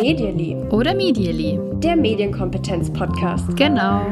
Medially. Oder Medially. Der Medienkompetenz-Podcast. Genau.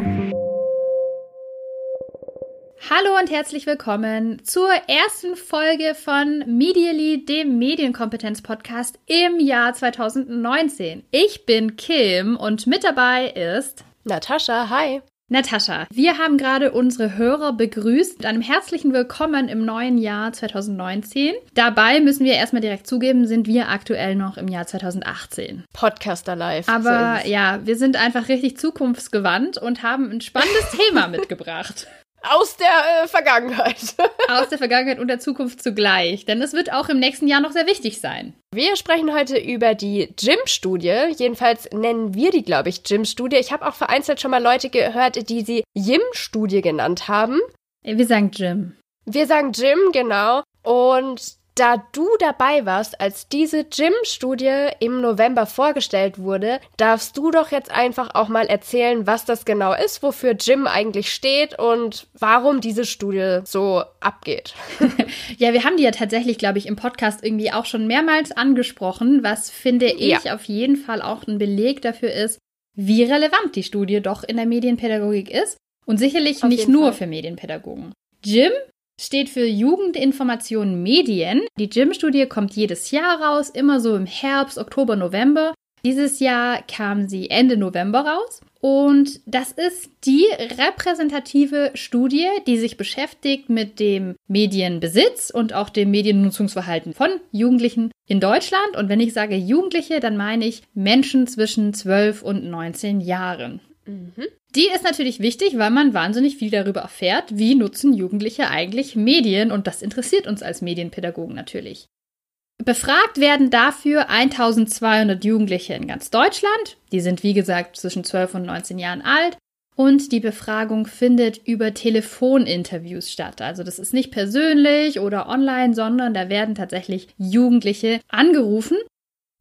Hallo und herzlich willkommen zur ersten Folge von Medially, dem Medienkompetenz-Podcast im Jahr 2019. Ich bin Kim und mit dabei ist Natascha. Hi. Natascha, wir haben gerade unsere Hörer begrüßt mit einem herzlichen Willkommen im neuen Jahr 2019. Dabei müssen wir erstmal direkt zugeben, sind wir aktuell noch im Jahr 2018. Podcaster live. Aber so ja, wir sind einfach richtig zukunftsgewandt und haben ein spannendes Thema mitgebracht. Aus der äh, Vergangenheit. Aus der Vergangenheit und der Zukunft zugleich. Denn es wird auch im nächsten Jahr noch sehr wichtig sein. Wir sprechen heute über die Gym-Studie. Jedenfalls nennen wir die, glaube ich, Gym-Studie. Ich habe auch vereinzelt schon mal Leute gehört, die sie Yim-Studie genannt haben. Wir sagen Gym. Wir sagen Gym, genau. Und da du dabei warst, als diese Gym-Studie im November vorgestellt wurde, darfst du doch jetzt einfach auch mal erzählen, was das genau ist, wofür Gym eigentlich steht und warum diese Studie so abgeht. ja, wir haben die ja tatsächlich, glaube ich, im Podcast irgendwie auch schon mehrmals angesprochen, was finde ich ja. auf jeden Fall auch ein Beleg dafür ist, wie relevant die Studie doch in der Medienpädagogik ist und sicherlich auf nicht nur Fall. für Medienpädagogen. Gym steht für Jugendinformation Medien. Die Gym-Studie kommt jedes Jahr raus, immer so im Herbst, Oktober, November. Dieses Jahr kam sie Ende November raus. Und das ist die repräsentative Studie, die sich beschäftigt mit dem Medienbesitz und auch dem Mediennutzungsverhalten von Jugendlichen in Deutschland. Und wenn ich sage Jugendliche, dann meine ich Menschen zwischen 12 und 19 Jahren. Mhm. Die ist natürlich wichtig, weil man wahnsinnig viel darüber erfährt, wie nutzen Jugendliche eigentlich Medien und das interessiert uns als Medienpädagogen natürlich. Befragt werden dafür 1200 Jugendliche in ganz Deutschland. Die sind wie gesagt zwischen 12 und 19 Jahren alt. Und die Befragung findet über Telefoninterviews statt. Also das ist nicht persönlich oder online, sondern da werden tatsächlich Jugendliche angerufen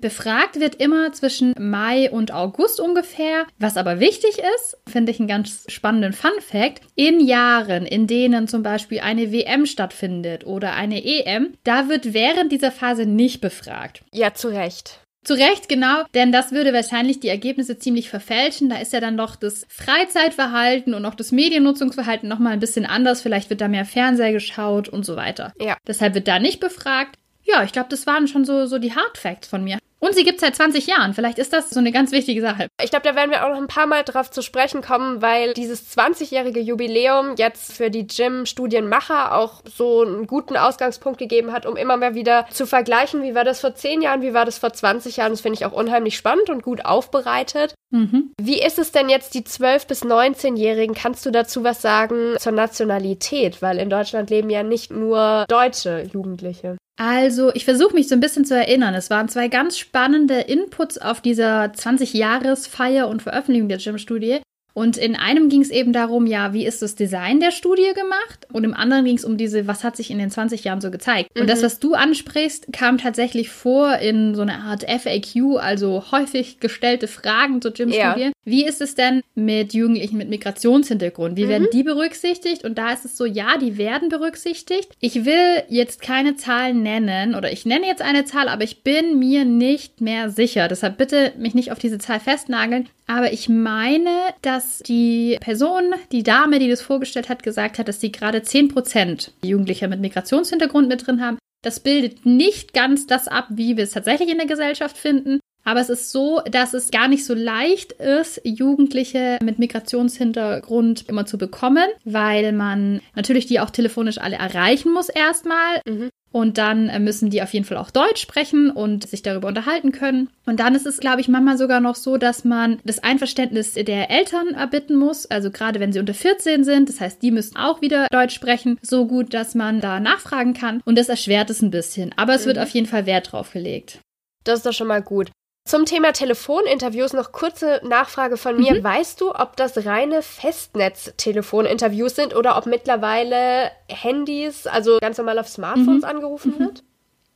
Befragt wird immer zwischen Mai und August ungefähr. Was aber wichtig ist, finde ich einen ganz spannenden Fun Fact. In Jahren, in denen zum Beispiel eine WM stattfindet oder eine EM, da wird während dieser Phase nicht befragt. Ja, zu Recht. Zu Recht, genau, denn das würde wahrscheinlich die Ergebnisse ziemlich verfälschen. Da ist ja dann doch das Freizeitverhalten und auch das Mediennutzungsverhalten nochmal ein bisschen anders. Vielleicht wird da mehr Fernseher geschaut und so weiter. Ja. Deshalb wird da nicht befragt. Ja, ich glaube, das waren schon so, so die Hard Facts von mir. Und sie gibt es seit 20 Jahren. Vielleicht ist das so eine ganz wichtige Sache. Ich glaube, da werden wir auch noch ein paar Mal drauf zu sprechen kommen, weil dieses 20-jährige Jubiläum jetzt für die Gym-Studienmacher auch so einen guten Ausgangspunkt gegeben hat, um immer mal wieder zu vergleichen, wie war das vor 10 Jahren, wie war das vor 20 Jahren. Das finde ich auch unheimlich spannend und gut aufbereitet. Mhm. Wie ist es denn jetzt, die 12- bis 19-Jährigen? Kannst du dazu was sagen zur Nationalität? Weil in Deutschland leben ja nicht nur deutsche Jugendliche. Also, ich versuche mich so ein bisschen zu erinnern. Es waren zwei ganz spannende Inputs auf dieser 20-Jahres-Feier und Veröffentlichung der Gym-Studie. Und in einem ging es eben darum, ja, wie ist das Design der Studie gemacht? Und im anderen ging es um diese, was hat sich in den 20 Jahren so gezeigt? Mhm. Und das, mhm. was du ansprichst, kam tatsächlich vor in so einer Art FAQ, also häufig gestellte Fragen zur Gym-Studie. Ja. Wie ist es denn mit Jugendlichen mit Migrationshintergrund? Wie mhm. werden die berücksichtigt? Und da ist es so, ja, die werden berücksichtigt. Ich will jetzt keine Zahlen nennen oder ich nenne jetzt eine Zahl, aber ich bin mir nicht mehr sicher. Deshalb bitte mich nicht auf diese Zahl festnageln. Aber ich meine, dass die Person, die Dame, die das vorgestellt hat, gesagt hat, dass sie gerade 10% Jugendlicher mit Migrationshintergrund mit drin haben. Das bildet nicht ganz das ab, wie wir es tatsächlich in der Gesellschaft finden. Aber es ist so, dass es gar nicht so leicht ist, Jugendliche mit Migrationshintergrund immer zu bekommen, weil man natürlich die auch telefonisch alle erreichen muss erstmal. Mhm. Und dann äh, müssen die auf jeden Fall auch Deutsch sprechen und sich darüber unterhalten können. Und dann ist es, glaube ich, manchmal sogar noch so, dass man das Einverständnis der Eltern erbitten muss. Also gerade wenn sie unter 14 sind. Das heißt, die müssen auch wieder Deutsch sprechen. So gut, dass man da nachfragen kann. Und das erschwert es ein bisschen. Aber es mhm. wird auf jeden Fall Wert drauf gelegt. Das ist doch schon mal gut. Zum Thema Telefoninterviews noch kurze Nachfrage von mir. Mhm. Weißt du, ob das reine Festnetz-Telefoninterviews sind oder ob mittlerweile Handys, also ganz normal auf Smartphones mhm. angerufen mhm. wird?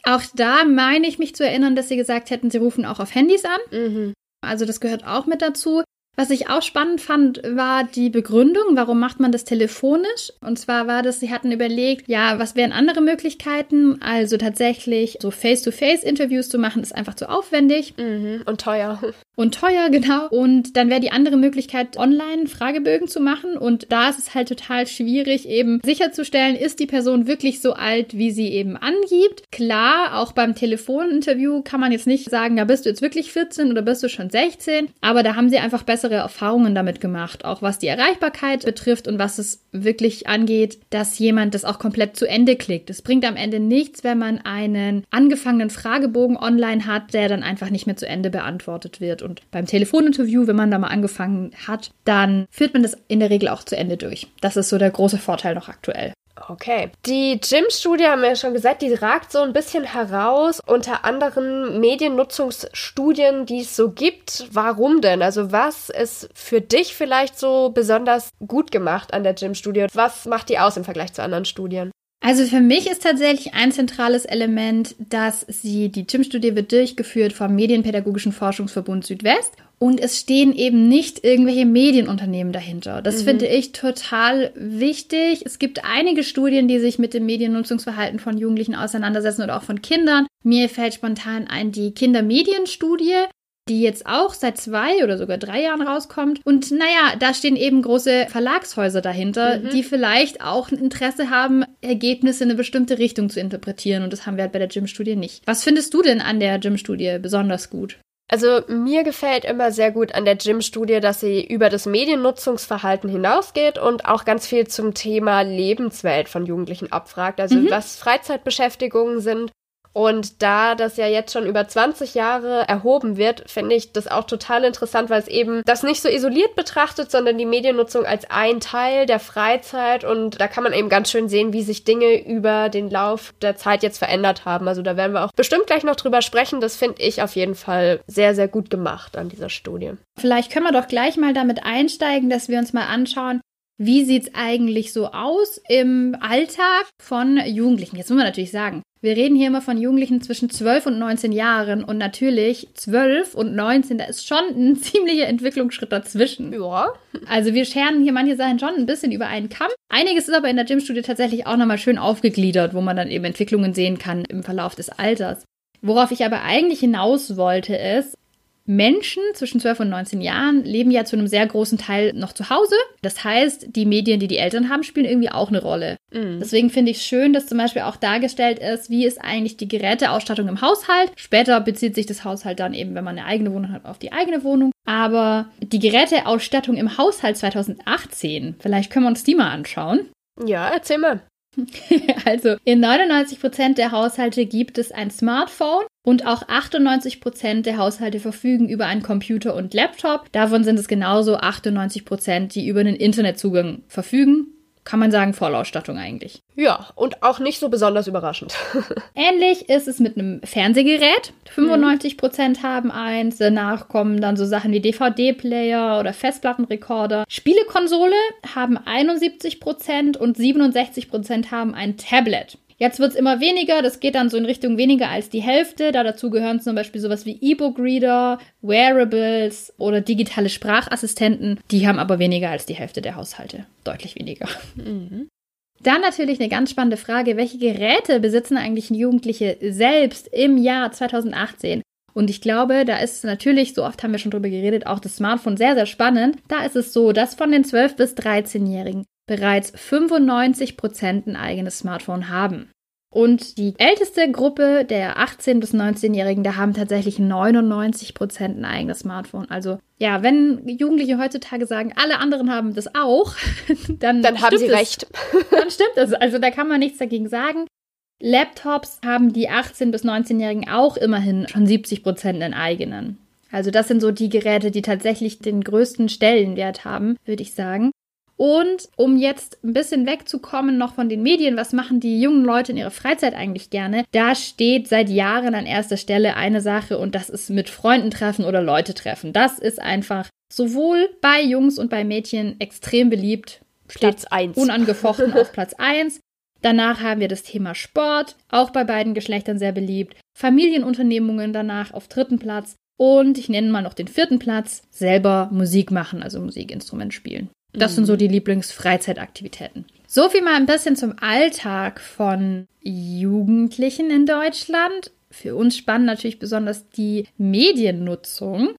Auch da meine ich mich zu erinnern, dass sie gesagt hätten, sie rufen auch auf Handys an. Mhm. Also das gehört auch mit dazu. Was ich auch spannend fand, war die Begründung, warum macht man das telefonisch? Und zwar war das, sie hatten überlegt, ja, was wären andere Möglichkeiten? Also tatsächlich so Face-to-Face-Interviews zu machen, ist einfach zu aufwendig. Mhm. Und teuer. Und teuer, genau. Und dann wäre die andere Möglichkeit, online Fragebögen zu machen. Und da ist es halt total schwierig, eben sicherzustellen, ist die Person wirklich so alt, wie sie eben angibt. Klar, auch beim Telefoninterview kann man jetzt nicht sagen, ja, bist du jetzt wirklich 14 oder bist du schon 16? Aber da haben sie einfach bessere Erfahrungen damit gemacht, auch was die Erreichbarkeit betrifft und was es wirklich angeht, dass jemand das auch komplett zu Ende klickt. Es bringt am Ende nichts, wenn man einen angefangenen Fragebogen online hat, der dann einfach nicht mehr zu Ende beantwortet wird. Und beim Telefoninterview, wenn man da mal angefangen hat, dann führt man das in der Regel auch zu Ende durch. Das ist so der große Vorteil noch aktuell. Okay. Die Gym-Studie haben wir ja schon gesagt, die ragt so ein bisschen heraus unter anderen Mediennutzungsstudien, die es so gibt. Warum denn? Also was ist für dich vielleicht so besonders gut gemacht an der Gym-Studie? Was macht die aus im Vergleich zu anderen Studien? Also für mich ist tatsächlich ein zentrales Element, dass sie, die Gym-Studie wird durchgeführt vom Medienpädagogischen Forschungsverbund Südwest und es stehen eben nicht irgendwelche Medienunternehmen dahinter. Das mhm. finde ich total wichtig. Es gibt einige Studien, die sich mit dem Mediennutzungsverhalten von Jugendlichen auseinandersetzen oder auch von Kindern. Mir fällt spontan ein die Kindermedienstudie die jetzt auch seit zwei oder sogar drei Jahren rauskommt. Und naja, da stehen eben große Verlagshäuser dahinter, mhm. die vielleicht auch ein Interesse haben, Ergebnisse in eine bestimmte Richtung zu interpretieren. Und das haben wir halt bei der Gym-Studie nicht. Was findest du denn an der Gym-Studie besonders gut? Also mir gefällt immer sehr gut an der Gym-Studie, dass sie über das Mediennutzungsverhalten hinausgeht und auch ganz viel zum Thema Lebenswelt von Jugendlichen abfragt. Also mhm. was Freizeitbeschäftigungen sind und da das ja jetzt schon über 20 Jahre erhoben wird, finde ich das auch total interessant, weil es eben das nicht so isoliert betrachtet, sondern die Mediennutzung als ein Teil der Freizeit. Und da kann man eben ganz schön sehen, wie sich Dinge über den Lauf der Zeit jetzt verändert haben. Also da werden wir auch bestimmt gleich noch drüber sprechen. Das finde ich auf jeden Fall sehr, sehr gut gemacht an dieser Studie. Vielleicht können wir doch gleich mal damit einsteigen, dass wir uns mal anschauen, wie sieht es eigentlich so aus im Alltag von Jugendlichen? Jetzt muss man natürlich sagen, wir reden hier immer von Jugendlichen zwischen 12 und 19 Jahren und natürlich 12 und 19, da ist schon ein ziemlicher Entwicklungsschritt dazwischen. Ja. Also wir scheren hier manche Sachen schon ein bisschen über einen Kamm. Einiges ist aber in der Gymstudie tatsächlich auch nochmal schön aufgegliedert, wo man dann eben Entwicklungen sehen kann im Verlauf des Alters. Worauf ich aber eigentlich hinaus wollte, ist, Menschen zwischen 12 und 19 Jahren leben ja zu einem sehr großen Teil noch zu Hause. Das heißt, die Medien, die die Eltern haben, spielen irgendwie auch eine Rolle. Mhm. Deswegen finde ich es schön, dass zum Beispiel auch dargestellt ist, wie ist eigentlich die Geräteausstattung im Haushalt. Später bezieht sich das Haushalt dann eben, wenn man eine eigene Wohnung hat, auf die eigene Wohnung. Aber die Geräteausstattung im Haushalt 2018, vielleicht können wir uns die mal anschauen. Ja, erzähl mal. also in 99 Prozent der Haushalte gibt es ein Smartphone und auch 98 Prozent der Haushalte verfügen über einen Computer und Laptop. Davon sind es genauso 98 Prozent, die über einen Internetzugang verfügen kann man sagen, Vollausstattung eigentlich. Ja, und auch nicht so besonders überraschend. Ähnlich ist es mit einem Fernsehgerät. 95 Prozent haben eins. Danach kommen dann so Sachen wie DVD-Player oder Festplattenrekorder. Spielekonsole haben 71 Prozent und 67 Prozent haben ein Tablet. Jetzt wird es immer weniger, das geht dann so in Richtung weniger als die Hälfte. Da dazu gehören zum Beispiel sowas wie E-Book-Reader, Wearables oder digitale Sprachassistenten. Die haben aber weniger als die Hälfte der Haushalte. Deutlich weniger. Mhm. Dann natürlich eine ganz spannende Frage, welche Geräte besitzen eigentlich Jugendliche selbst im Jahr 2018? Und ich glaube, da ist natürlich, so oft haben wir schon drüber geredet, auch das Smartphone sehr, sehr spannend. Da ist es so, dass von den 12- bis 13-Jährigen bereits 95 Prozent ein eigenes Smartphone haben. Und die älteste Gruppe der 18- bis 19-Jährigen, da haben tatsächlich 99 Prozent ein eigenes Smartphone. Also ja, wenn Jugendliche heutzutage sagen, alle anderen haben das auch, dann, dann haben sie es. recht. Dann stimmt es. Also da kann man nichts dagegen sagen. Laptops haben die 18- bis 19-Jährigen auch immerhin schon 70 Prozent einen eigenen. Also das sind so die Geräte, die tatsächlich den größten Stellenwert haben, würde ich sagen. Und um jetzt ein bisschen wegzukommen noch von den Medien, was machen die jungen Leute in ihrer Freizeit eigentlich gerne? Da steht seit Jahren an erster Stelle eine Sache und das ist mit Freunden treffen oder Leute treffen. Das ist einfach sowohl bei Jungs und bei Mädchen extrem beliebt. Platz 1. Unangefochten auf Platz 1. Danach haben wir das Thema Sport, auch bei beiden Geschlechtern sehr beliebt. Familienunternehmungen danach auf dritten Platz. Und ich nenne mal noch den vierten Platz, selber Musik machen, also Musikinstrument spielen. Das mhm. sind so die Lieblingsfreizeitaktivitäten. So viel mal ein bisschen zum Alltag von Jugendlichen in Deutschland. Für uns spannend natürlich besonders die Mediennutzung.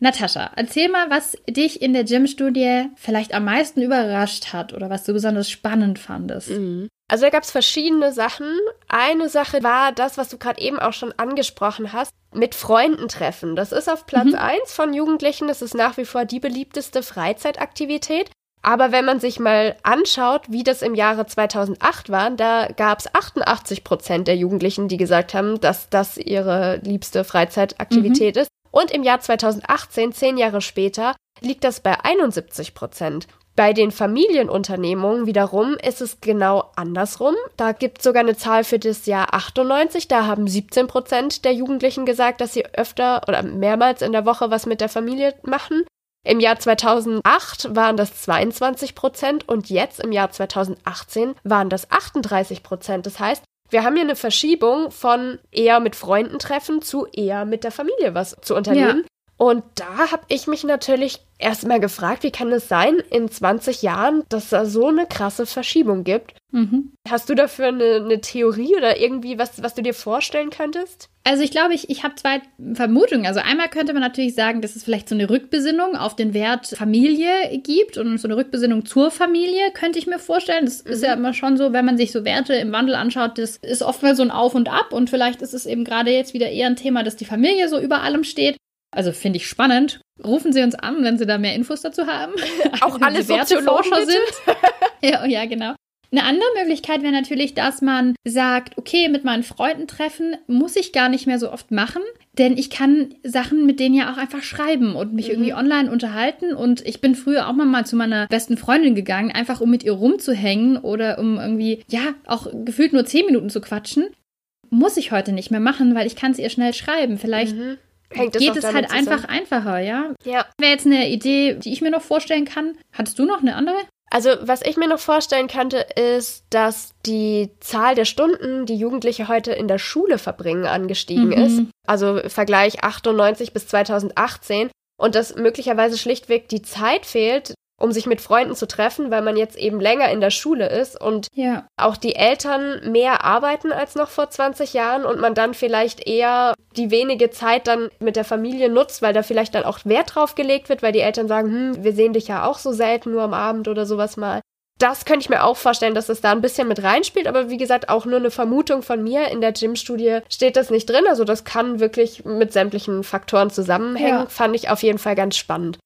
Natascha, erzähl mal, was dich in der Gym-Studie vielleicht am meisten überrascht hat oder was du besonders spannend fandest. Mhm. Also da gab es verschiedene Sachen. Eine Sache war das, was du gerade eben auch schon angesprochen hast, mit Freunden treffen. Das ist auf Platz mhm. 1 von Jugendlichen. Das ist nach wie vor die beliebteste Freizeitaktivität. Aber wenn man sich mal anschaut, wie das im Jahre 2008 war, da gab es 88 Prozent der Jugendlichen, die gesagt haben, dass das ihre liebste Freizeitaktivität mhm. ist. Und im Jahr 2018, zehn Jahre später, liegt das bei 71 Prozent. Bei den Familienunternehmungen wiederum ist es genau andersrum. Da gibt es sogar eine Zahl für das Jahr 98. Da haben 17 Prozent der Jugendlichen gesagt, dass sie öfter oder mehrmals in der Woche was mit der Familie machen. Im Jahr 2008 waren das 22 Prozent und jetzt im Jahr 2018 waren das 38 Prozent. Das heißt, wir haben hier eine Verschiebung von eher mit Freunden treffen zu eher mit der Familie was zu unternehmen. Ja. Und da habe ich mich natürlich erstmal gefragt, wie kann es sein in 20 Jahren, dass da so eine krasse Verschiebung gibt? Mhm. Hast du dafür eine, eine, Theorie oder irgendwie was, was du dir vorstellen könntest? Also ich glaube, ich, ich habe zwei Vermutungen. Also einmal könnte man natürlich sagen, dass es vielleicht so eine Rückbesinnung auf den Wert Familie gibt und so eine Rückbesinnung zur Familie könnte ich mir vorstellen. Das mhm. ist ja immer schon so, wenn man sich so Werte im Wandel anschaut, das ist oft mal so ein Auf und Ab und vielleicht ist es eben gerade jetzt wieder eher ein Thema, dass die Familie so über allem steht. Also finde ich spannend. Rufen Sie uns an, wenn Sie da mehr Infos dazu haben. Auch alle Soziologen sind. ja, ja, genau. Eine andere Möglichkeit wäre natürlich, dass man sagt, okay, mit meinen Freunden treffen muss ich gar nicht mehr so oft machen, denn ich kann Sachen mit denen ja auch einfach schreiben und mich mhm. irgendwie online unterhalten. Und ich bin früher auch mal zu meiner besten Freundin gegangen, einfach um mit ihr rumzuhängen oder um irgendwie, ja, auch gefühlt nur zehn Minuten zu quatschen. Muss ich heute nicht mehr machen, weil ich kann es ihr schnell schreiben. Vielleicht mhm Hängt geht es halt zusammen. einfach einfacher, ja? Ja. Wäre jetzt eine Idee, die ich mir noch vorstellen kann. Hattest du noch eine andere? Also, was ich mir noch vorstellen könnte, ist, dass die Zahl der Stunden, die Jugendliche heute in der Schule verbringen, angestiegen mhm. ist. Also Vergleich 98 bis 2018. Und dass möglicherweise schlichtweg die Zeit fehlt, um sich mit Freunden zu treffen, weil man jetzt eben länger in der Schule ist und ja. auch die Eltern mehr arbeiten als noch vor 20 Jahren und man dann vielleicht eher die wenige Zeit dann mit der Familie nutzt, weil da vielleicht dann auch Wert drauf gelegt wird, weil die Eltern sagen, hm, wir sehen dich ja auch so selten nur am Abend oder sowas mal. Das könnte ich mir auch vorstellen, dass es da ein bisschen mit reinspielt, aber wie gesagt, auch nur eine Vermutung von mir. In der Gym-Studie steht das nicht drin, also das kann wirklich mit sämtlichen Faktoren zusammenhängen. Ja. Fand ich auf jeden Fall ganz spannend.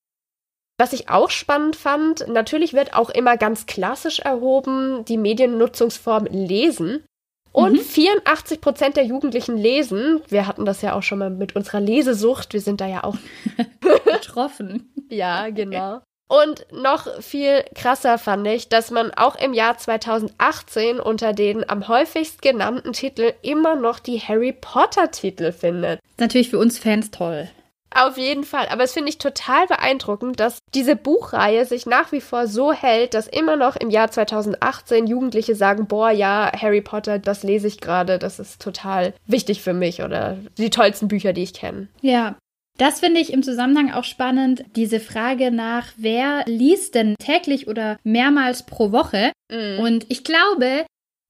Was ich auch spannend fand, natürlich wird auch immer ganz klassisch erhoben, die Mediennutzungsform lesen. Und mhm. 84 Prozent der Jugendlichen lesen. Wir hatten das ja auch schon mal mit unserer Lesesucht. Wir sind da ja auch betroffen. ja, genau. Und noch viel krasser fand ich, dass man auch im Jahr 2018 unter den am häufigst genannten Titeln immer noch die Harry Potter Titel findet. Natürlich für uns Fans toll. Auf jeden Fall. Aber es finde ich total beeindruckend, dass diese Buchreihe sich nach wie vor so hält, dass immer noch im Jahr 2018 Jugendliche sagen, boah, ja, Harry Potter, das lese ich gerade, das ist total wichtig für mich oder die tollsten Bücher, die ich kenne. Ja. Das finde ich im Zusammenhang auch spannend, diese Frage nach, wer liest denn täglich oder mehrmals pro Woche? Mm. Und ich glaube,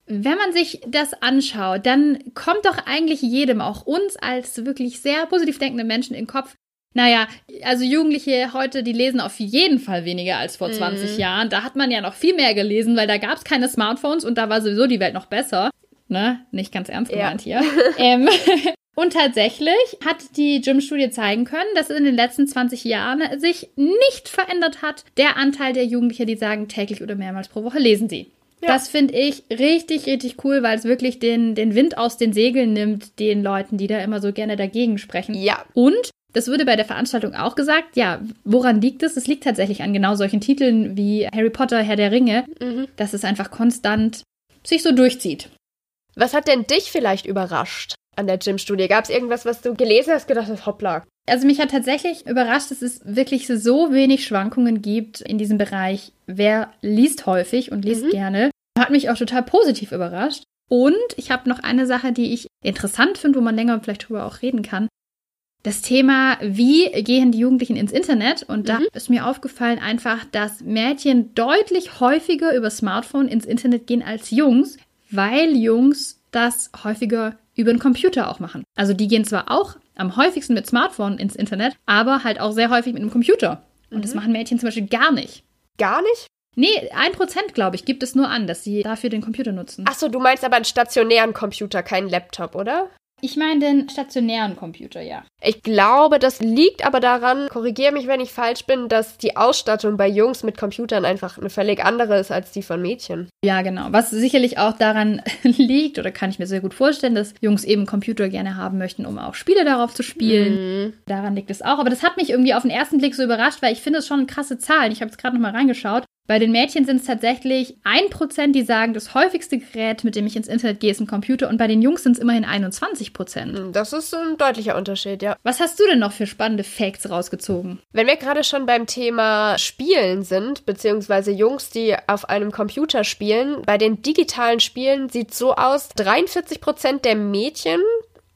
wenn man sich das anschaut, dann kommt doch eigentlich jedem, auch uns als wirklich sehr positiv denkende Menschen in den Kopf, naja, also Jugendliche heute, die lesen auf jeden Fall weniger als vor 20 mhm. Jahren. Da hat man ja noch viel mehr gelesen, weil da gab es keine Smartphones und da war sowieso die Welt noch besser. Ne? Nicht ganz ernst gemeint ja. hier. ähm, und tatsächlich hat die Gym-Studie zeigen können, dass in den letzten 20 Jahren sich nicht verändert hat, der Anteil der Jugendlichen, die sagen, täglich oder mehrmals pro Woche lesen sie. Ja. Das finde ich richtig, richtig cool, weil es wirklich den, den Wind aus den Segeln nimmt, den Leuten, die da immer so gerne dagegen sprechen. Ja. Und das wurde bei der Veranstaltung auch gesagt. Ja, woran liegt es? Es liegt tatsächlich an genau solchen Titeln wie Harry Potter, Herr der Ringe, mhm. dass es einfach konstant sich so durchzieht. Was hat denn dich vielleicht überrascht an der Gym-Studie? Gab es irgendwas, was du gelesen hast, gedacht hast, hoppla? Also mich hat tatsächlich überrascht, dass es wirklich so wenig Schwankungen gibt in diesem Bereich. Wer liest häufig und liest mhm. gerne, hat mich auch total positiv überrascht. Und ich habe noch eine Sache, die ich interessant finde, wo man länger vielleicht drüber auch reden kann. das Thema, wie gehen die Jugendlichen ins Internet? Und da mhm. ist mir aufgefallen einfach, dass Mädchen deutlich häufiger über Smartphone ins Internet gehen als Jungs, weil Jungs das häufiger über den Computer auch machen. Also die gehen zwar auch am häufigsten mit Smartphone ins Internet, aber halt auch sehr häufig mit einem Computer. Und mhm. das machen Mädchen zum Beispiel gar nicht. Gar nicht? Nee, ein Prozent, glaube ich, gibt es nur an, dass sie dafür den Computer nutzen. Ach so, du meinst aber einen stationären Computer, keinen Laptop, oder? Ich meine den stationären Computer, ja. Ich glaube, das liegt aber daran, korrigiere mich, wenn ich falsch bin, dass die Ausstattung bei Jungs mit Computern einfach eine völlig andere ist als die von Mädchen. Ja, genau. Was sicherlich auch daran liegt, oder kann ich mir sehr gut vorstellen, dass Jungs eben Computer gerne haben möchten, um auch Spiele darauf zu spielen. Mhm. Daran liegt es auch. Aber das hat mich irgendwie auf den ersten Blick so überrascht, weil ich finde es schon krasse Zahlen. Ich habe jetzt gerade nochmal reingeschaut. Bei den Mädchen sind es tatsächlich ein Prozent, die sagen, das häufigste Gerät, mit dem ich ins Internet gehe, ist ein Computer. Und bei den Jungs sind es immerhin 21 Prozent. Hm, das ist ein deutlicher Unterschied, ja. Was hast du denn noch für spannende Facts rausgezogen? Wenn wir gerade schon beim Thema Spielen sind, beziehungsweise Jungs, die auf einem Computer spielen, bei den digitalen Spielen sieht es so aus, 43 Prozent der Mädchen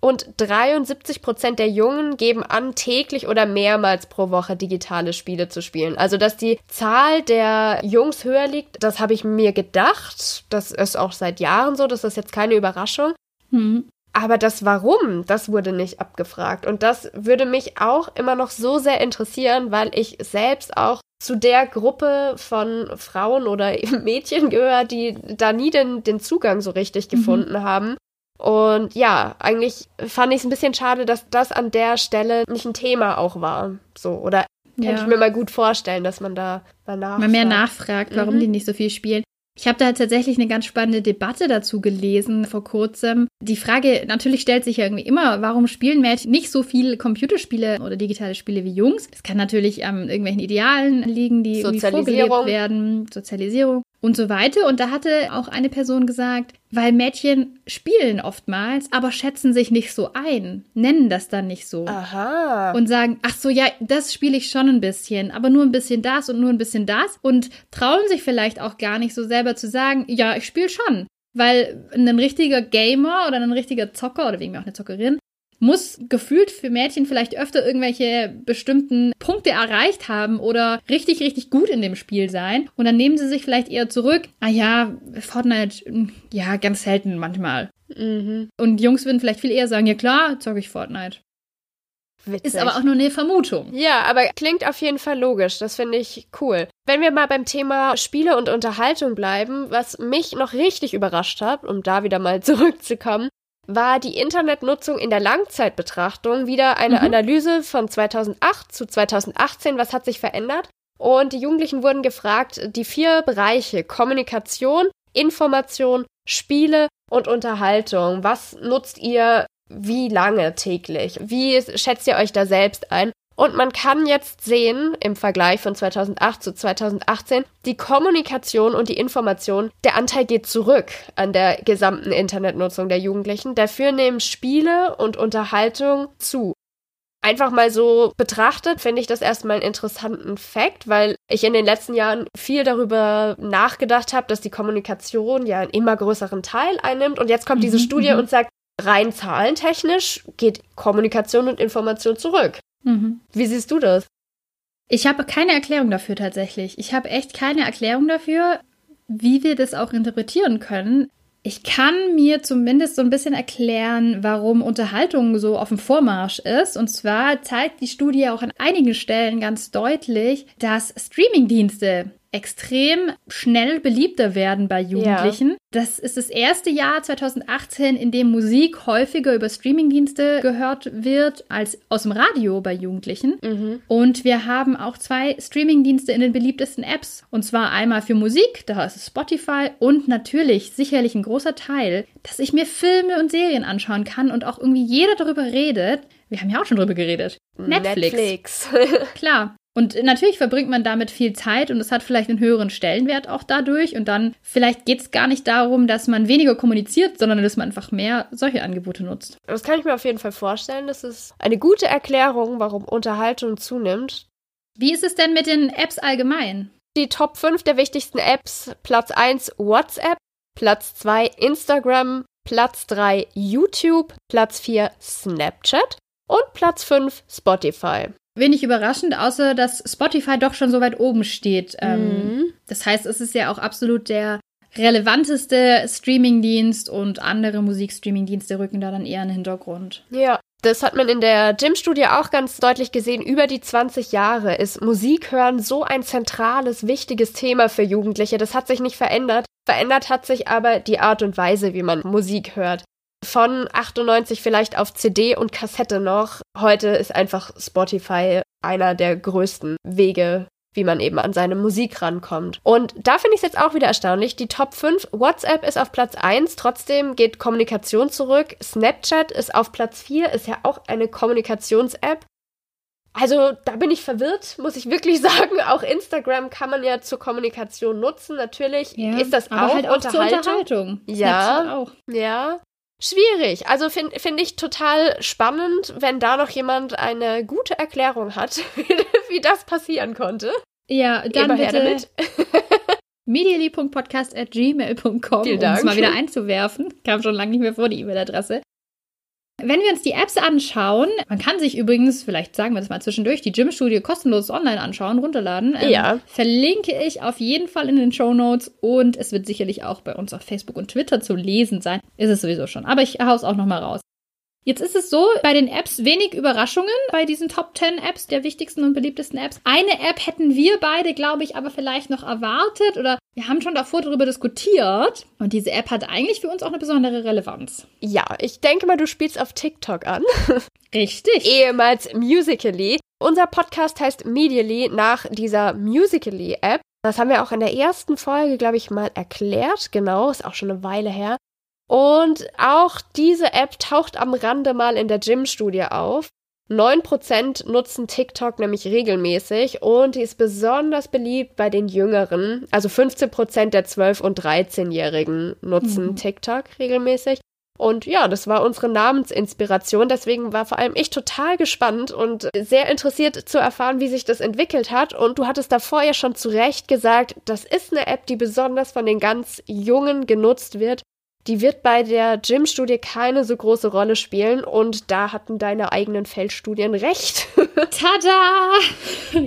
und 73 Prozent der Jungen geben an, täglich oder mehrmals pro Woche digitale Spiele zu spielen. Also, dass die Zahl der Jungs höher liegt, das habe ich mir gedacht. Das ist auch seit Jahren so, das ist jetzt keine Überraschung. Mhm. Aber das Warum, das wurde nicht abgefragt. Und das würde mich auch immer noch so sehr interessieren, weil ich selbst auch zu der Gruppe von Frauen oder Mädchen gehöre, die da nie den, den Zugang so richtig mhm. gefunden mhm. haben. Und ja, eigentlich fand ich es ein bisschen schade, dass das an der Stelle nicht ein Thema auch war. So, oder ja. kann ich mir mal gut vorstellen, dass man da nachfragt. Mal mehr nachfragt, warum mhm. die nicht so viel spielen. Ich habe da tatsächlich eine ganz spannende Debatte dazu gelesen vor kurzem. Die Frage natürlich stellt sich ja irgendwie immer, warum spielen Mädchen nicht so viel Computerspiele oder digitale Spiele wie Jungs? Das kann natürlich an irgendwelchen Idealen liegen, die irgendwie vorgelebt werden, Sozialisierung und so weiter. Und da hatte auch eine Person gesagt, weil Mädchen spielen oftmals, aber schätzen sich nicht so ein, nennen das dann nicht so. Aha. Und sagen, ach so, ja, das spiele ich schon ein bisschen, aber nur ein bisschen das und nur ein bisschen das und trauen sich vielleicht auch gar nicht so selber zu sagen, ja, ich spiele schon. Weil ein richtiger Gamer oder ein richtiger Zocker oder wegen mir auch eine Zockerin muss gefühlt für Mädchen vielleicht öfter irgendwelche bestimmten Punkte erreicht haben oder richtig, richtig gut in dem Spiel sein. Und dann nehmen sie sich vielleicht eher zurück. Ah ja, Fortnite, ja, ganz selten manchmal. Mhm. Und Jungs würden vielleicht viel eher sagen, ja klar, zocke ich Fortnite. Witzig. Ist aber auch nur eine Vermutung. Ja, aber klingt auf jeden Fall logisch. Das finde ich cool. Wenn wir mal beim Thema Spiele und Unterhaltung bleiben, was mich noch richtig überrascht hat, um da wieder mal zurückzukommen, war die Internetnutzung in der Langzeitbetrachtung wieder eine mhm. Analyse von 2008 zu 2018. Was hat sich verändert? Und die Jugendlichen wurden gefragt, die vier Bereiche Kommunikation, Information, Spiele und Unterhaltung. Was nutzt ihr wie lange täglich? Wie schätzt ihr euch da selbst ein? Und man kann jetzt sehen, im Vergleich von 2008 zu 2018, die Kommunikation und die Information, der Anteil geht zurück an der gesamten Internetnutzung der Jugendlichen. Dafür nehmen Spiele und Unterhaltung zu. Einfach mal so betrachtet, finde ich das erstmal einen interessanten Fakt, weil ich in den letzten Jahren viel darüber nachgedacht habe, dass die Kommunikation ja einen immer größeren Teil einnimmt. Und jetzt kommt mhm, diese Studie mhm. und sagt, rein zahlentechnisch geht Kommunikation und Information zurück. Mhm. Wie siehst du das? Ich habe keine Erklärung dafür tatsächlich. Ich habe echt keine Erklärung dafür, wie wir das auch interpretieren können. Ich kann mir zumindest so ein bisschen erklären, warum Unterhaltung so auf dem Vormarsch ist. Und zwar zeigt die Studie auch an einigen Stellen ganz deutlich, dass Streamingdienste extrem schnell beliebter werden bei Jugendlichen. Ja. Das ist das erste Jahr 2018, in dem Musik häufiger über Streamingdienste gehört wird als aus dem Radio bei Jugendlichen. Mhm. Und wir haben auch zwei Streamingdienste in den beliebtesten Apps. Und zwar einmal für Musik, da ist es Spotify und natürlich sicherlich ein großer Teil, dass ich mir Filme und Serien anschauen kann und auch irgendwie jeder darüber redet. Wir haben ja auch schon darüber geredet. Netflix. Netflix. Klar. Und natürlich verbringt man damit viel Zeit und es hat vielleicht einen höheren Stellenwert auch dadurch. Und dann vielleicht geht es gar nicht darum, dass man weniger kommuniziert, sondern dass man einfach mehr solche Angebote nutzt. Das kann ich mir auf jeden Fall vorstellen. Das ist eine gute Erklärung, warum Unterhaltung zunimmt. Wie ist es denn mit den Apps allgemein? Die Top 5 der wichtigsten Apps. Platz 1 WhatsApp, Platz 2 Instagram, Platz 3 YouTube, Platz 4 Snapchat, Und Platz 5 Spotify. Wenig überraschend, außer dass Spotify doch schon so weit oben steht. Ähm, mhm. Das heißt, es ist ja auch absolut der relevanteste Streamingdienst und andere Musikstreamingdienste rücken da dann eher in den Hintergrund. Ja. Das hat man in der Gym-Studie auch ganz deutlich gesehen. Über die 20 Jahre ist Musik hören so ein zentrales, wichtiges Thema für Jugendliche. Das hat sich nicht verändert. Verändert hat sich aber die Art und Weise, wie man Musik hört. Von 98 vielleicht auf CD und Kassette noch. Heute ist einfach Spotify einer der größten Wege, wie man eben an seine Musik rankommt. Und da finde ich es jetzt auch wieder erstaunlich. Die Top 5, WhatsApp ist auf Platz 1, trotzdem geht Kommunikation zurück. Snapchat ist auf Platz 4, ist ja auch eine Kommunikations-App. Also da bin ich verwirrt, muss ich wirklich sagen. Auch Instagram kann man ja zur Kommunikation nutzen. Natürlich ja, ist das auch, halt auch Unterhaltung. Unterhaltung. Ja, auch. ja. Schwierig. Also finde find ich total spannend, wenn da noch jemand eine gute Erklärung hat, wie das passieren konnte. Ja, dann Immer bitte damit. medially.podcast.gmail.com, um es mal wieder einzuwerfen. Kam schon lange nicht mehr vor, die E-Mail-Adresse. Wenn wir uns die Apps anschauen, man kann sich übrigens, vielleicht sagen wir das mal zwischendurch, die Gym-Studie kostenlos online anschauen, runterladen. Ähm, ja. Verlinke ich auf jeden Fall in den Show Notes und es wird sicherlich auch bei uns auf Facebook und Twitter zu lesen sein. Ist es sowieso schon. Aber ich hau's auch nochmal raus. Jetzt ist es so, bei den Apps wenig Überraschungen, bei diesen Top 10 Apps, der wichtigsten und beliebtesten Apps. Eine App hätten wir beide, glaube ich, aber vielleicht noch erwartet oder wir haben schon davor darüber diskutiert. Und diese App hat eigentlich für uns auch eine besondere Relevanz. Ja, ich denke mal, du spielst auf TikTok an. Richtig. Ehemals Musically. Unser Podcast heißt Medially nach dieser Musically-App. Das haben wir auch in der ersten Folge, glaube ich, mal erklärt. Genau, ist auch schon eine Weile her. Und auch diese App taucht am Rande mal in der Gym-Studie auf. 9% nutzen TikTok nämlich regelmäßig und die ist besonders beliebt bei den Jüngeren. Also 15% der 12- und 13-Jährigen nutzen mhm. TikTok regelmäßig. Und ja, das war unsere Namensinspiration. Deswegen war vor allem ich total gespannt und sehr interessiert zu erfahren, wie sich das entwickelt hat. Und du hattest davor ja schon zu Recht gesagt, das ist eine App, die besonders von den ganz Jungen genutzt wird die wird bei der Gym-Studie keine so große Rolle spielen und da hatten deine eigenen Feldstudien recht. Tada!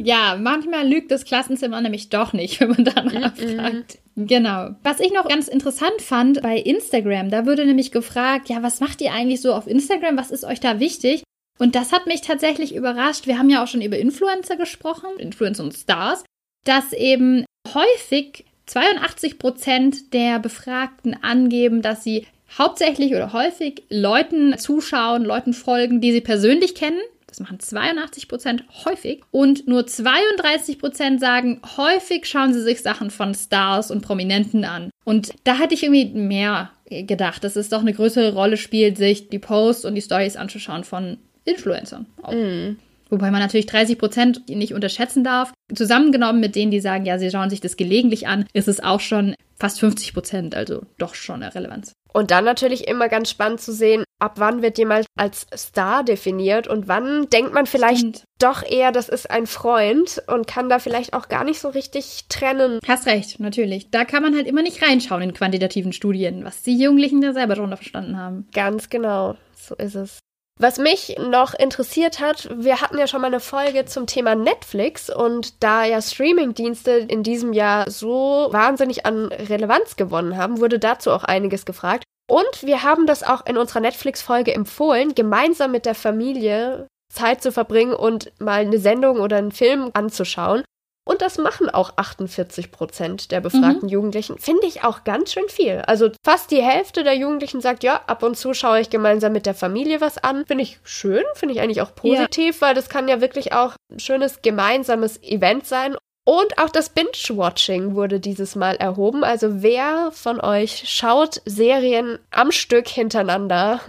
Ja, manchmal lügt das Klassenzimmer nämlich doch nicht, wenn man danach mm -mm. fragt. Genau. Was ich noch ganz interessant fand bei Instagram, da wurde nämlich gefragt, ja, was macht ihr eigentlich so auf Instagram? Was ist euch da wichtig? Und das hat mich tatsächlich überrascht. Wir haben ja auch schon über Influencer gesprochen, Influencer und Stars, dass eben häufig 82 Prozent der Befragten angeben, dass sie hauptsächlich oder häufig Leuten zuschauen, Leuten folgen, die sie persönlich kennen. Das machen 82 Prozent häufig. Und nur 32 Prozent sagen, häufig schauen sie sich Sachen von Stars und Prominenten an. Und da hätte ich irgendwie mehr gedacht, dass es doch eine größere Rolle spielt, sich die Posts und die Stories anzuschauen von Influencern. Mm. Wobei man natürlich 30 Prozent nicht unterschätzen darf. Zusammengenommen mit denen, die sagen, ja, sie schauen sich das gelegentlich an, ist es auch schon fast 50 Prozent, also doch schon eine Relevanz. Und dann natürlich immer ganz spannend zu sehen, ab wann wird jemand als Star definiert und wann denkt man vielleicht Stimmt. doch eher, das ist ein Freund und kann da vielleicht auch gar nicht so richtig trennen. Hast recht, natürlich. Da kann man halt immer nicht reinschauen in quantitativen Studien, was die Jugendlichen da selber drunter verstanden haben. Ganz genau, so ist es. Was mich noch interessiert hat, wir hatten ja schon mal eine Folge zum Thema Netflix und da ja Streamingdienste in diesem Jahr so wahnsinnig an Relevanz gewonnen haben, wurde dazu auch einiges gefragt. Und wir haben das auch in unserer Netflix-Folge empfohlen, gemeinsam mit der Familie Zeit zu verbringen und mal eine Sendung oder einen Film anzuschauen. Und das machen auch 48 Prozent der befragten mhm. Jugendlichen. Finde ich auch ganz schön viel. Also fast die Hälfte der Jugendlichen sagt, ja, ab und zu schaue ich gemeinsam mit der Familie was an. Finde ich schön, finde ich eigentlich auch positiv, ja. weil das kann ja wirklich auch ein schönes gemeinsames Event sein. Und auch das Binge-Watching wurde dieses Mal erhoben. Also wer von euch schaut Serien am Stück hintereinander?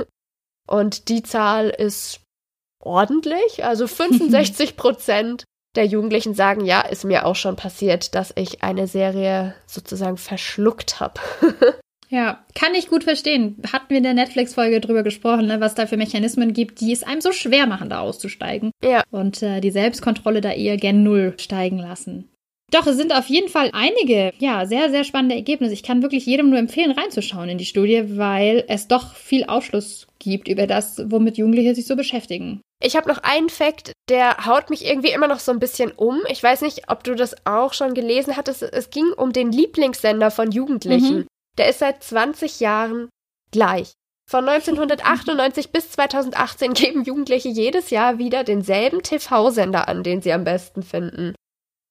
Und die Zahl ist ordentlich. Also 65 Prozent der Jugendlichen sagen, ja, ist mir auch schon passiert, dass ich eine Serie sozusagen verschluckt habe. ja, kann ich gut verstehen. Hatten wir in der Netflix-Folge drüber gesprochen, ne, was da für Mechanismen gibt, die es einem so schwer machen, da auszusteigen. Ja. Und äh, die Selbstkontrolle da eher gen Null steigen lassen. Doch, es sind auf jeden Fall einige, ja, sehr, sehr spannende Ergebnisse. Ich kann wirklich jedem nur empfehlen, reinzuschauen in die Studie, weil es doch viel Aufschluss gibt über das, womit Jugendliche sich so beschäftigen. Ich habe noch einen Fakt, der haut mich irgendwie immer noch so ein bisschen um. Ich weiß nicht, ob du das auch schon gelesen hattest. Es ging um den Lieblingssender von Jugendlichen. Mhm. Der ist seit 20 Jahren gleich. Von 1998 bis 2018 geben Jugendliche jedes Jahr wieder denselben TV-Sender an, den sie am besten finden.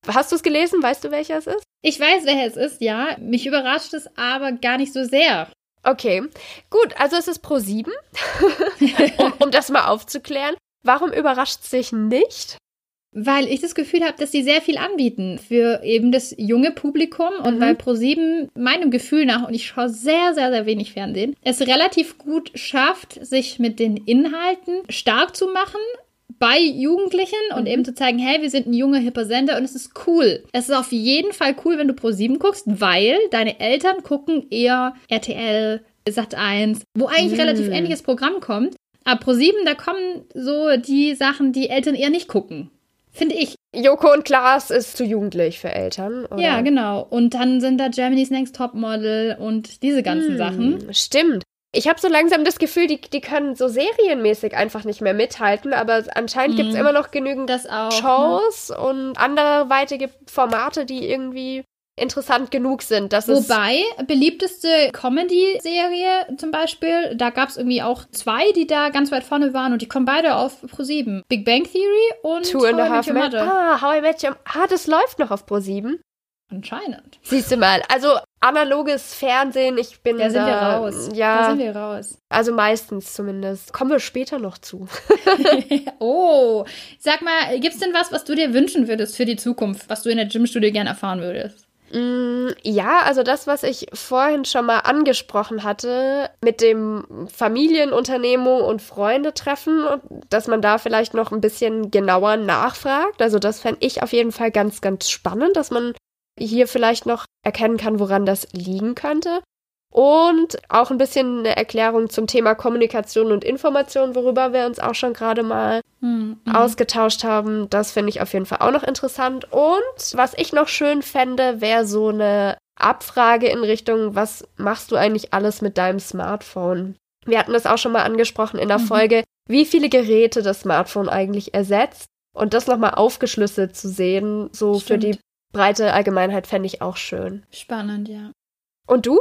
Hast du es gelesen? Weißt du, welcher es ist? Ich weiß, welcher es ist, ja. Mich überrascht es aber gar nicht so sehr. Okay, gut, also es ist Pro 7, um, um das mal aufzuklären. Warum überrascht es sich nicht? Weil ich das Gefühl habe, dass sie sehr viel anbieten für eben das junge Publikum und mhm. weil Pro7 meinem Gefühl nach, und ich schaue sehr, sehr, sehr wenig Fernsehen, es relativ gut schafft, sich mit den Inhalten stark zu machen, bei Jugendlichen und mhm. eben zu zeigen, hey, wir sind ein junger, hipper Sender und es ist cool. Es ist auf jeden Fall cool, wenn du Pro 7 guckst, weil deine Eltern gucken eher RTL, Sat 1, wo eigentlich mhm. relativ ähnliches Programm kommt. Aber Pro 7, da kommen so die Sachen, die Eltern eher nicht gucken. Finde ich. Joko und Klaas ist zu jugendlich für Eltern. Oder? Ja, genau. Und dann sind da Germany's Next Topmodel und diese ganzen hm, Sachen. Stimmt. Ich habe so langsam das Gefühl, die, die können so serienmäßig einfach nicht mehr mithalten, aber anscheinend mhm. gibt es immer noch genügend auch, Shows ne? und anderweitige Formate, die irgendwie interessant genug sind. Dass Wobei, beliebteste Comedy-Serie zum Beispiel, da gab es irgendwie auch zwei, die da ganz weit vorne waren und die kommen beide auf Pro7. Big Bang Theory und Two and a Half Men. Ah, How I Met Your Ah, das läuft noch auf Pro7. Anscheinend. Siehst du mal, also analoges Fernsehen, ich bin da. sind wir raus. Ja. Da sind wir raus. Also meistens zumindest. Kommen wir später noch zu. oh, sag mal, gibt's denn was, was du dir wünschen würdest für die Zukunft, was du in der Gymstudio gerne erfahren würdest? Mm, ja, also das, was ich vorhin schon mal angesprochen hatte, mit dem Familienunternehmung und Freunde treffen, dass man da vielleicht noch ein bisschen genauer nachfragt. Also das fände ich auf jeden Fall ganz, ganz spannend, dass man hier vielleicht noch erkennen kann, woran das liegen könnte. Und auch ein bisschen eine Erklärung zum Thema Kommunikation und Information, worüber wir uns auch schon gerade mal mhm. ausgetauscht haben. Das finde ich auf jeden Fall auch noch interessant. Und was ich noch schön fände, wäre so eine Abfrage in Richtung, was machst du eigentlich alles mit deinem Smartphone? Wir hatten das auch schon mal angesprochen in der mhm. Folge, wie viele Geräte das Smartphone eigentlich ersetzt. Und das nochmal aufgeschlüsselt zu sehen, so Stimmt. für die breite Allgemeinheit fände ich auch schön. Spannend, ja. Und du?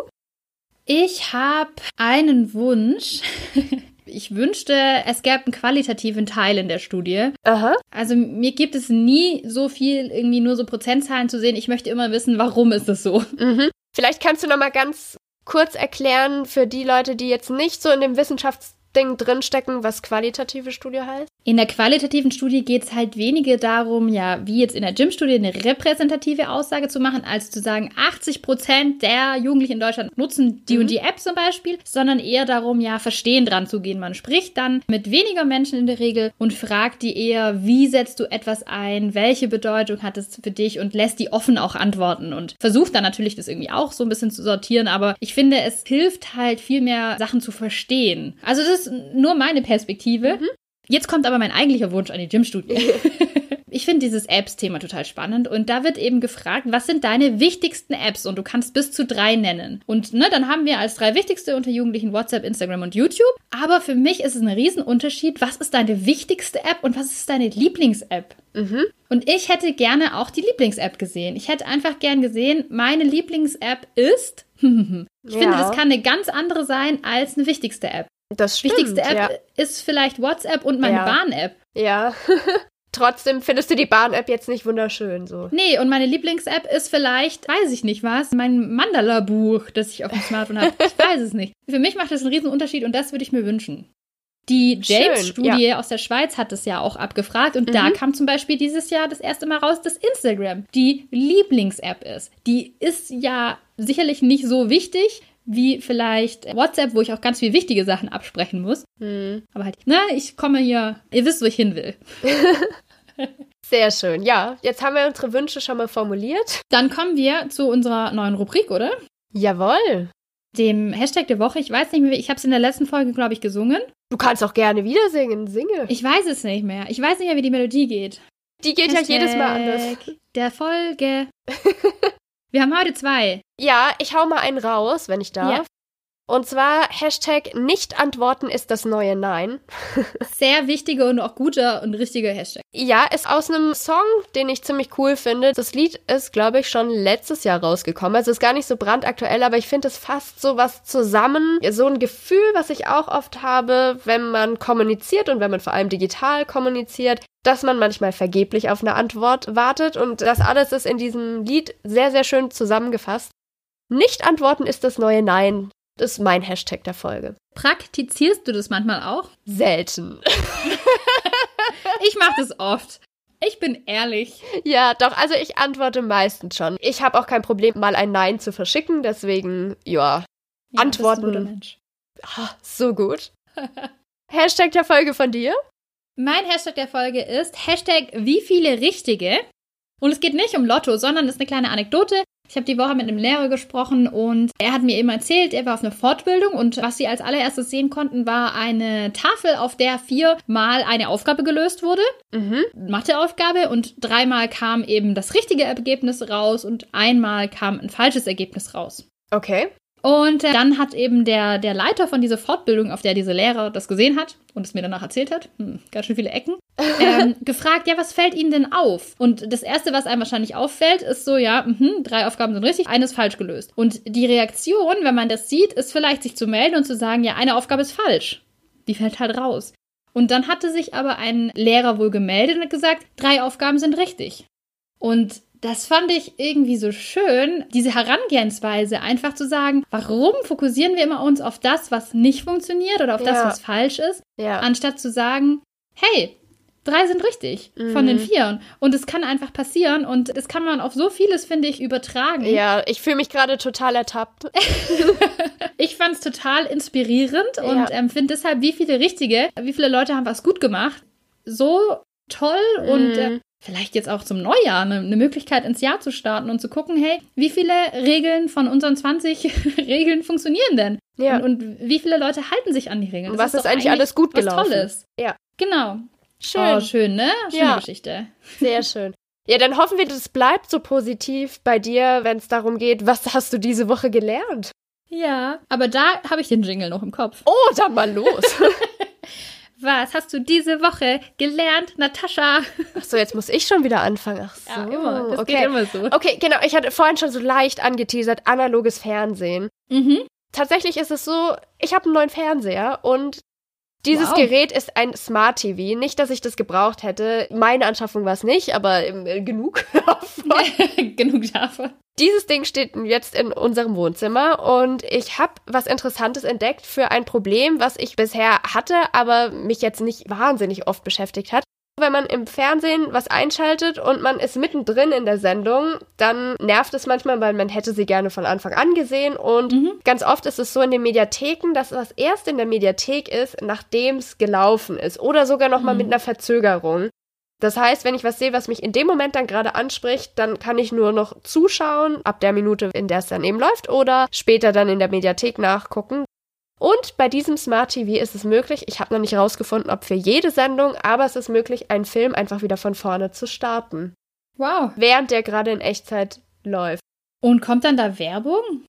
Ich habe einen Wunsch. Ich wünschte, es gäbe einen qualitativen Teil in der Studie. Aha. Also mir gibt es nie so viel, irgendwie nur so Prozentzahlen zu sehen. Ich möchte immer wissen, warum ist es so. Mhm. Vielleicht kannst du noch mal ganz kurz erklären für die Leute, die jetzt nicht so in dem Wissenschafts Ding drinstecken, was qualitative Studie heißt? In der qualitativen Studie geht es halt weniger darum, ja, wie jetzt in der Gym-Studie eine repräsentative Aussage zu machen, als zu sagen, 80 Prozent der Jugendlichen in Deutschland nutzen die mhm. und die App zum Beispiel, sondern eher darum, ja, verstehen dran zu gehen. Man spricht dann mit weniger Menschen in der Regel und fragt die eher, wie setzt du etwas ein, welche Bedeutung hat es für dich und lässt die offen auch antworten und versucht dann natürlich das irgendwie auch so ein bisschen zu sortieren, aber ich finde, es hilft halt viel mehr Sachen zu verstehen. Also das nur meine Perspektive. Mhm. Jetzt kommt aber mein eigentlicher Wunsch an die Gymstudie. ich finde dieses Apps-Thema total spannend und da wird eben gefragt, was sind deine wichtigsten Apps und du kannst bis zu drei nennen. Und ne, dann haben wir als drei wichtigste unter Jugendlichen WhatsApp, Instagram und YouTube. Aber für mich ist es ein Riesenunterschied, was ist deine wichtigste App und was ist deine Lieblings-App? Mhm. Und ich hätte gerne auch die Lieblings-App gesehen. Ich hätte einfach gern gesehen, meine Lieblings-App ist. ich ja. finde, das kann eine ganz andere sein als eine wichtigste App. Das stimmt, Wichtigste App ja. ist vielleicht WhatsApp und meine ja. Bahn-App. Ja. Trotzdem findest du die Bahn-App jetzt nicht wunderschön so. Nee, und meine Lieblings-App ist vielleicht, weiß ich nicht was, mein Mandala-Buch, das ich auf dem Smartphone habe. Ich weiß es nicht. Für mich macht das einen riesen Unterschied und das würde ich mir wünschen. Die James-Studie ja. aus der Schweiz hat es ja auch abgefragt und mhm. da kam zum Beispiel dieses Jahr das erste Mal raus, dass Instagram die Lieblings-App ist. Die ist ja sicherlich nicht so wichtig, wie vielleicht WhatsApp, wo ich auch ganz viel wichtige Sachen absprechen muss. Mhm. Aber halt, na, ich komme hier, ihr wisst, wo ich hin will. Sehr schön. Ja, jetzt haben wir unsere Wünsche schon mal formuliert. Dann kommen wir zu unserer neuen Rubrik, oder? Jawohl. Dem Hashtag der Woche. Ich weiß nicht mehr, ich habe es in der letzten Folge, glaube ich, gesungen. Du kannst auch gerne wieder singen. Singe. Ich weiß es nicht mehr. Ich weiß nicht mehr, wie die Melodie geht. Die geht Hashtag ja jedes Mal anders. Der Folge. Wir haben heute zwei. Ja, ich hau mal einen raus, wenn ich darf. Ja. Und zwar Hashtag nicht antworten ist das neue Nein. Sehr wichtiger und auch guter und richtiger Hashtag. Ja, ist aus einem Song, den ich ziemlich cool finde. Das Lied ist, glaube ich, schon letztes Jahr rausgekommen. Also ist gar nicht so brandaktuell, aber ich finde es fast so was zusammen. So ein Gefühl, was ich auch oft habe, wenn man kommuniziert und wenn man vor allem digital kommuniziert, dass man manchmal vergeblich auf eine Antwort wartet. Und das alles ist in diesem Lied sehr, sehr schön zusammengefasst. Nicht antworten ist das neue Nein. Das ist mein Hashtag der Folge. Praktizierst du das manchmal auch? Selten. ich mache das oft. Ich bin ehrlich. Ja, doch, also ich antworte meistens schon. Ich habe auch kein Problem, mal ein Nein zu verschicken, deswegen, ja, ja antworten. Mensch. Oh, so gut. Hashtag der Folge von dir? Mein Hashtag der Folge ist Hashtag wie viele richtige. Und es geht nicht um Lotto, sondern es ist eine kleine Anekdote. Ich habe die Woche mit einem Lehrer gesprochen und er hat mir eben erzählt, er war auf einer Fortbildung und was sie als allererstes sehen konnten, war eine Tafel, auf der viermal eine Aufgabe gelöst wurde. Mhm. Matheaufgabe und dreimal kam eben das richtige Ergebnis raus und einmal kam ein falsches Ergebnis raus. Okay. Und äh, dann hat eben der, der Leiter von dieser Fortbildung, auf der diese Lehrer das gesehen hat und es mir danach erzählt hat, hm, ganz schön viele Ecken, ähm, gefragt, ja, was fällt Ihnen denn auf? Und das Erste, was einem wahrscheinlich auffällt, ist so, ja, mh, drei Aufgaben sind richtig, eine ist falsch gelöst. Und die Reaktion, wenn man das sieht, ist vielleicht sich zu melden und zu sagen, ja, eine Aufgabe ist falsch. Die fällt halt raus. Und dann hatte sich aber ein Lehrer wohl gemeldet und gesagt, drei Aufgaben sind richtig. Und das fand ich irgendwie so schön, diese Herangehensweise, einfach zu sagen, warum fokussieren wir immer uns auf das, was nicht funktioniert oder auf ja. das, was falsch ist, ja. anstatt zu sagen, hey, drei sind richtig mhm. von den mhm. vier. Und es kann einfach passieren und das kann man auf so vieles, finde ich, übertragen. Ja, ich fühle mich gerade total ertappt. ich fand es total inspirierend und ähm, finde deshalb, wie viele richtige, wie viele Leute haben was gut gemacht. So toll mhm. und äh, vielleicht jetzt auch zum Neujahr eine, eine, Möglichkeit ins Jahr zu starten und zu gucken, hey, wie viele Regeln von unseren 20 Regeln funktionieren denn? Ja. Und, und, wie viele Leute halten sich an die Regeln? Das was ist, ist eigentlich alles gut gelaufen? Was Tolles. Ja. Genau. Schön. Oh, schön, ne? Schöne ja. Geschichte. Sehr schön. Ja, dann hoffen wir, das bleibt so positiv bei dir, wenn es darum geht, was hast du diese Woche gelernt? Ja, aber da habe ich den Jingle noch im Kopf. Oh, dann mal los. Was hast du diese Woche gelernt, Natascha? Ach so, jetzt muss ich schon wieder anfangen. Ach so. Ja, immer. Das okay. geht immer so. Okay, genau. Ich hatte vorhin schon so leicht angeteasert, analoges Fernsehen. Mhm. Tatsächlich ist es so, ich habe einen neuen Fernseher und dieses wow. Gerät ist ein Smart TV. Nicht, dass ich das gebraucht hätte. Meine Anschaffung war es nicht, aber äh, genug davon. genug davon. Dieses Ding steht jetzt in unserem Wohnzimmer und ich habe was Interessantes entdeckt für ein Problem, was ich bisher hatte, aber mich jetzt nicht wahnsinnig oft beschäftigt hat. Wenn man im Fernsehen was einschaltet und man ist mittendrin in der Sendung, dann nervt es manchmal, weil man hätte sie gerne von Anfang an gesehen. Und mhm. ganz oft ist es so in den Mediatheken, dass das erst in der Mediathek ist, nachdem es gelaufen ist. Oder sogar nochmal mhm. mit einer Verzögerung. Das heißt, wenn ich was sehe, was mich in dem Moment dann gerade anspricht, dann kann ich nur noch zuschauen, ab der Minute, in der es dann eben läuft, oder später dann in der Mediathek nachgucken. Und bei diesem Smart TV ist es möglich, ich habe noch nicht rausgefunden, ob für jede Sendung, aber es ist möglich, einen Film einfach wieder von vorne zu starten. Wow. Während der gerade in Echtzeit läuft. Und kommt dann da Werbung?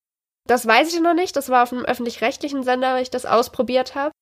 Das weiß ich noch nicht. Das war auf einem öffentlich-rechtlichen Sender, wo ich das ausprobiert habe.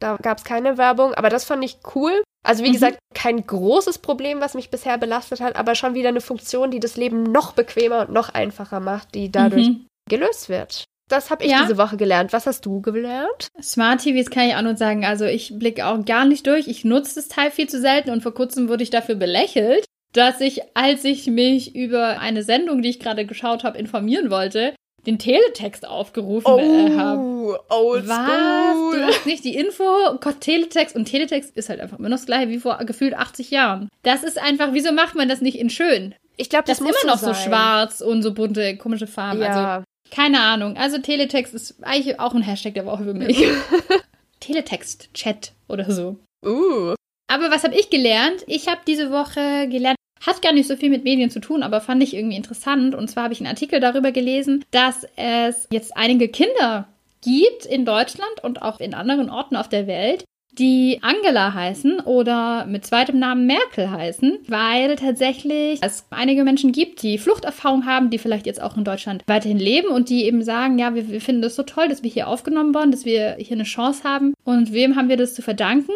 Da gab es keine Werbung, aber das fand ich cool. Also wie mhm. gesagt, kein großes Problem, was mich bisher belastet hat, aber schon wieder eine Funktion, die das Leben noch bequemer und noch einfacher macht, die dadurch mhm. gelöst wird. Das habe ich ja. diese Woche gelernt. Was hast du gelernt? Smart TVs kann ich auch nur sagen. Also ich blicke auch gar nicht durch. Ich nutze das Teil viel zu selten und vor kurzem wurde ich dafür belächelt, dass ich, als ich mich über eine Sendung, die ich gerade geschaut habe, informieren wollte, den Teletext aufgerufen oh, äh, habe. Old Was? School. Du hast nicht die Info? Gott, Teletext. Und Teletext ist halt einfach immer noch das gleiche wie vor gefühlt 80 Jahren. Das ist einfach, wieso macht man das nicht in schön? Ich glaube, das, das ist immer noch so, so schwarz und so bunte, komische Farben. Ja. Also, keine Ahnung. Also Teletext ist eigentlich auch ein Hashtag der Woche für mich. Teletext-Chat oder so. Uh. Aber was habe ich gelernt? Ich habe diese Woche gelernt, hat gar nicht so viel mit Medien zu tun, aber fand ich irgendwie interessant. Und zwar habe ich einen Artikel darüber gelesen, dass es jetzt einige Kinder gibt in Deutschland und auch in anderen Orten auf der Welt, die Angela heißen oder mit zweitem Namen Merkel heißen, weil tatsächlich es einige Menschen gibt, die Fluchterfahrung haben, die vielleicht jetzt auch in Deutschland weiterhin leben und die eben sagen, ja, wir, wir finden das so toll, dass wir hier aufgenommen wurden, dass wir hier eine Chance haben. Und wem haben wir das zu verdanken?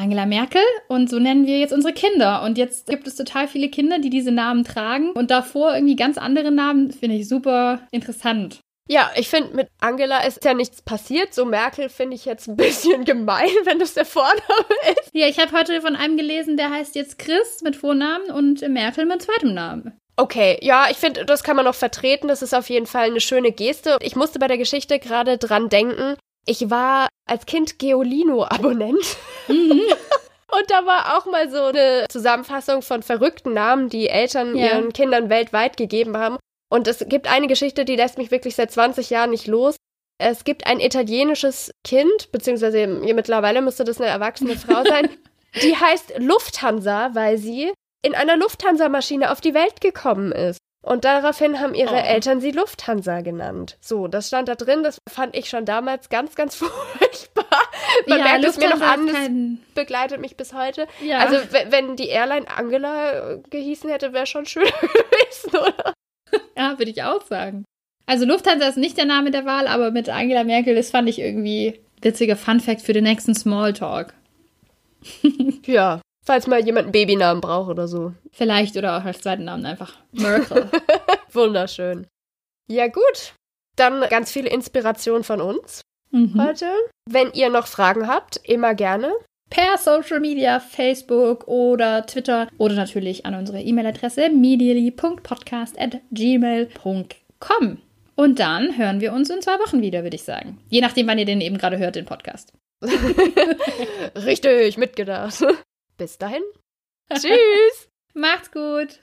Angela Merkel und so nennen wir jetzt unsere Kinder. Und jetzt gibt es total viele Kinder, die diese Namen tragen und davor irgendwie ganz andere Namen. Finde ich super interessant. Ja, ich finde, mit Angela ist ja nichts passiert. So Merkel finde ich jetzt ein bisschen gemein, wenn das der Vorname ist. Ja, ich habe heute von einem gelesen, der heißt jetzt Chris mit Vornamen und Merkel mit zweitem Namen. Okay, ja, ich finde, das kann man noch vertreten. Das ist auf jeden Fall eine schöne Geste. Ich musste bei der Geschichte gerade dran denken. Ich war als Kind Geolino-Abonnent. Mhm. Und da war auch mal so eine Zusammenfassung von verrückten Namen, die Eltern ja. ihren Kindern weltweit gegeben haben. Und es gibt eine Geschichte, die lässt mich wirklich seit 20 Jahren nicht los. Es gibt ein italienisches Kind, beziehungsweise mittlerweile müsste das eine erwachsene Frau sein, die heißt Lufthansa, weil sie in einer Lufthansa-Maschine auf die Welt gekommen ist. Und daraufhin haben ihre oh. Eltern sie Lufthansa genannt. So, das stand da drin, das fand ich schon damals ganz, ganz furchtbar. Man ja, merkt es mir noch an, das begleitet mich bis heute. Ja. Also, wenn die Airline Angela gehießen hätte, wäre schon schön gewesen, oder? Ja, würde ich auch sagen. Also Lufthansa ist nicht der Name der Wahl, aber mit Angela Merkel, das fand ich irgendwie witziger Funfact für den nächsten Smalltalk. ja, falls mal jemand einen Babynamen braucht oder so. Vielleicht oder auch als zweiten Namen einfach Merkel. Wunderschön. Ja gut, dann ganz viele Inspiration von uns mhm. heute. Wenn ihr noch Fragen habt, immer gerne per Social Media, Facebook oder Twitter oder natürlich an unsere E-Mail-Adresse medially.podcast.gmail.com. Und dann hören wir uns in zwei Wochen wieder, würde ich sagen. Je nachdem, wann ihr den eben gerade hört, den Podcast. Richtig, mitgedacht. Bis dahin. Tschüss. Macht's gut.